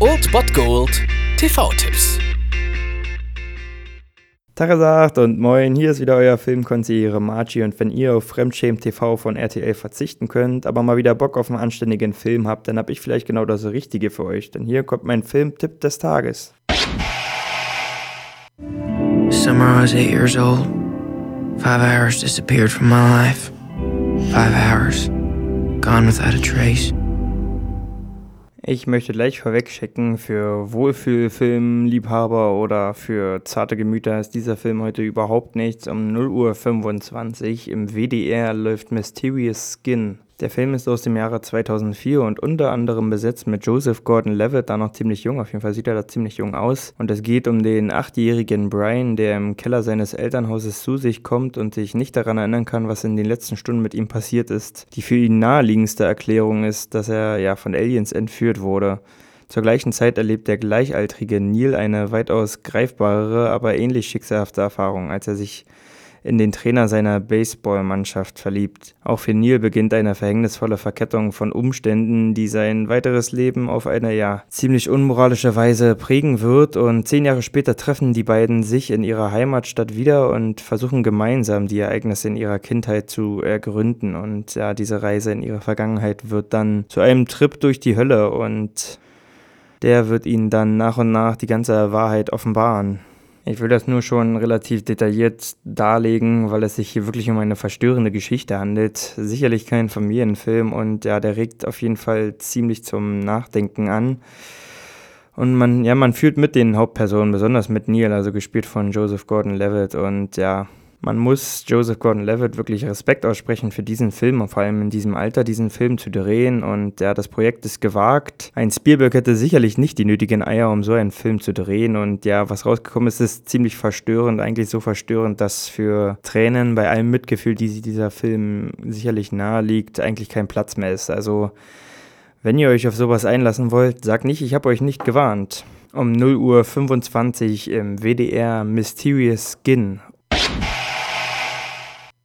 Old Bot Gold TV-Tipps. Tagesagt und moin, hier ist wieder euer Filmkonsigliere Margie und wenn ihr auf Fremdschämen TV von RTL verzichten könnt, aber mal wieder Bock auf einen anständigen Film habt, dann hab ich vielleicht genau das Richtige für euch, denn hier kommt mein Filmtipp des Tages. Summer I was eight years old. Five hours disappeared from my life. Five hours. Gone without a trace. Ich möchte gleich vorweg checken, für Wohlfühlfilmliebhaber oder für zarte Gemüter ist dieser Film heute überhaupt nichts. Um 0.25 Uhr im WDR läuft Mysterious Skin. Der Film ist aus dem Jahre 2004 und unter anderem besetzt mit Joseph Gordon-Levitt, da noch ziemlich jung, auf jeden Fall sieht er da ziemlich jung aus. Und es geht um den achtjährigen Brian, der im Keller seines Elternhauses zu sich kommt und sich nicht daran erinnern kann, was in den letzten Stunden mit ihm passiert ist. Die für ihn naheliegendste Erklärung ist, dass er ja von Aliens entführt wurde. Zur gleichen Zeit erlebt der gleichaltrige Neil eine weitaus greifbarere, aber ähnlich schicksalhafte Erfahrung, als er sich in den Trainer seiner Baseballmannschaft verliebt. Auch für Neil beginnt eine verhängnisvolle Verkettung von Umständen, die sein weiteres Leben auf eine ja ziemlich unmoralische Weise prägen wird und zehn Jahre später treffen die beiden sich in ihrer Heimatstadt wieder und versuchen gemeinsam die Ereignisse in ihrer Kindheit zu ergründen und ja, diese Reise in ihre Vergangenheit wird dann zu einem Trip durch die Hölle und der wird ihnen dann nach und nach die ganze Wahrheit offenbaren. Ich will das nur schon relativ detailliert darlegen, weil es sich hier wirklich um eine verstörende Geschichte handelt. Sicherlich kein Familienfilm und ja, der regt auf jeden Fall ziemlich zum Nachdenken an. Und man, ja, man fühlt mit den Hauptpersonen, besonders mit Neil, also gespielt von Joseph Gordon-Levitt und ja, man muss Joseph Gordon-Levitt wirklich Respekt aussprechen für diesen Film und vor allem in diesem Alter diesen Film zu drehen. Und ja, das Projekt ist gewagt. Ein Spielberg hätte sicherlich nicht die nötigen Eier, um so einen Film zu drehen. Und ja, was rausgekommen ist, ist ziemlich verstörend. Eigentlich so verstörend, dass für Tränen bei allem Mitgefühl, die dieser Film sicherlich nahe liegt, eigentlich kein Platz mehr ist. Also, wenn ihr euch auf sowas einlassen wollt, sagt nicht, ich habe euch nicht gewarnt. Um 0.25 Uhr im WDR Mysterious Skin